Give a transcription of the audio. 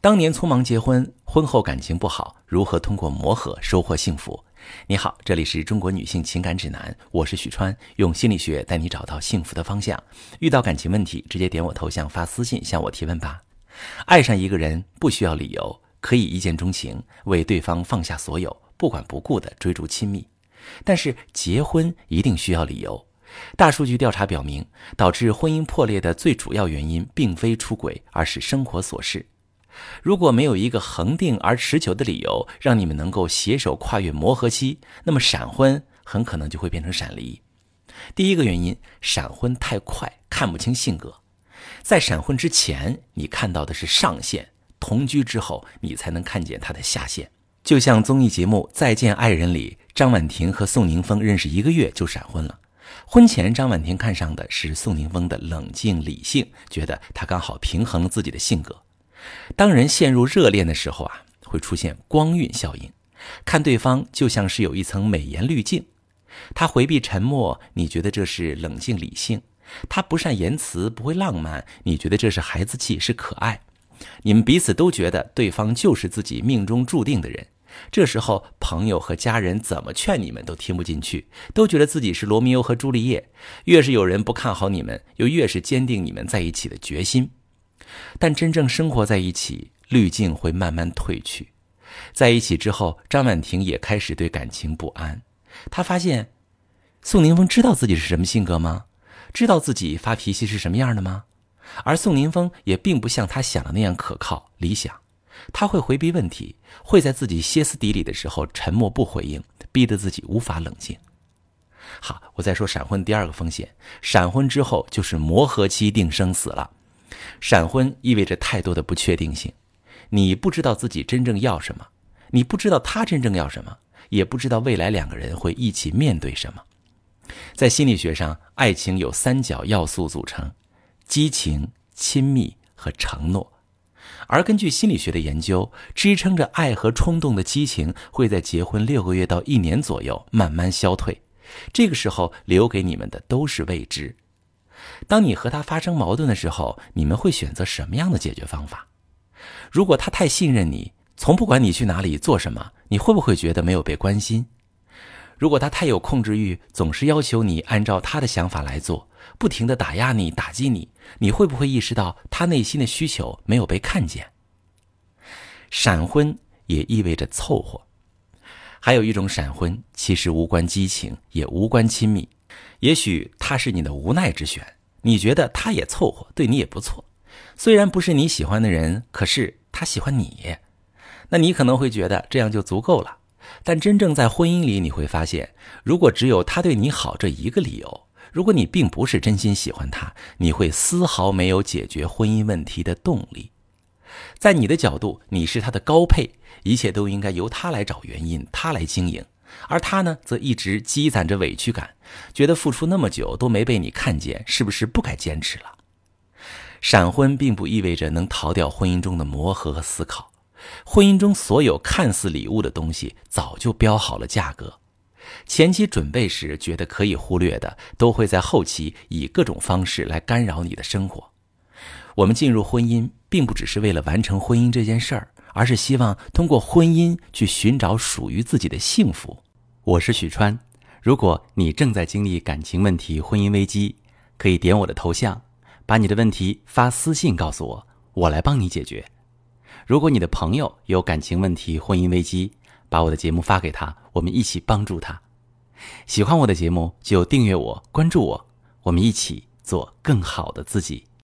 当年匆忙结婚，婚后感情不好，如何通过磨合收获幸福？你好，这里是中国女性情感指南，我是许川，用心理学带你找到幸福的方向。遇到感情问题，直接点我头像发私信向我提问吧。爱上一个人不需要理由，可以一见钟情，为对方放下所有，不管不顾的追逐亲密。但是结婚一定需要理由。大数据调查表明，导致婚姻破裂的最主要原因，并非出轨，而是生活琐事。如果没有一个恒定而持久的理由，让你们能够携手跨越磨合期，那么闪婚很可能就会变成闪离。第一个原因，闪婚太快，看不清性格。在闪婚之前，你看到的是上限；同居之后，你才能看见他的下限。就像综艺节目《再见爱人》里，张婉婷和宋宁峰认识一个月就闪婚了。婚前，张婉婷看上的是宋宁峰的冷静理性，觉得他刚好平衡了自己的性格。当人陷入热恋的时候啊，会出现光晕效应，看对方就像是有一层美颜滤镜。他回避沉默，你觉得这是冷静理性；他不善言辞，不会浪漫，你觉得这是孩子气，是可爱。你们彼此都觉得对方就是自己命中注定的人。这时候，朋友和家人怎么劝你们都听不进去，都觉得自己是罗密欧和朱丽叶。越是有人不看好你们，又越是坚定你们在一起的决心。但真正生活在一起，滤镜会慢慢褪去。在一起之后，张婉婷也开始对感情不安。她发现，宋宁峰知道自己是什么性格吗？知道自己发脾气是什么样的吗？而宋宁峰也并不像他想的那样可靠、理想。他会回避问题，会在自己歇斯底里的时候沉默不回应，逼得自己无法冷静。好，我再说闪婚第二个风险：闪婚之后就是磨合期定生死了。闪婚意味着太多的不确定性，你不知道自己真正要什么，你不知道他真正要什么，也不知道未来两个人会一起面对什么。在心理学上，爱情有三角要素组成：激情、亲密和承诺。而根据心理学的研究，支撑着爱和冲动的激情会在结婚六个月到一年左右慢慢消退，这个时候留给你们的都是未知。当你和他发生矛盾的时候，你们会选择什么样的解决方法？如果他太信任你，从不管你去哪里做什么，你会不会觉得没有被关心？如果他太有控制欲，总是要求你按照他的想法来做，不停的打压你、打击你，你会不会意识到他内心的需求没有被看见？闪婚也意味着凑合，还有一种闪婚其实无关激情，也无关亲密。也许他是你的无奈之选，你觉得他也凑合，对你也不错。虽然不是你喜欢的人，可是他喜欢你，那你可能会觉得这样就足够了。但真正在婚姻里，你会发现，如果只有他对你好这一个理由，如果你并不是真心喜欢他，你会丝毫没有解决婚姻问题的动力。在你的角度，你是他的高配，一切都应该由他来找原因，他来经营。而他呢，则一直积攒着委屈感，觉得付出那么久都没被你看见，是不是不该坚持了？闪婚并不意味着能逃掉婚姻中的磨合和思考，婚姻中所有看似礼物的东西早就标好了价格，前期准备时觉得可以忽略的，都会在后期以各种方式来干扰你的生活。我们进入婚姻，并不只是为了完成婚姻这件事儿。而是希望通过婚姻去寻找属于自己的幸福。我是许川，如果你正在经历感情问题、婚姻危机，可以点我的头像，把你的问题发私信告诉我，我来帮你解决。如果你的朋友有感情问题、婚姻危机，把我的节目发给他，我们一起帮助他。喜欢我的节目就订阅我、关注我，我们一起做更好的自己。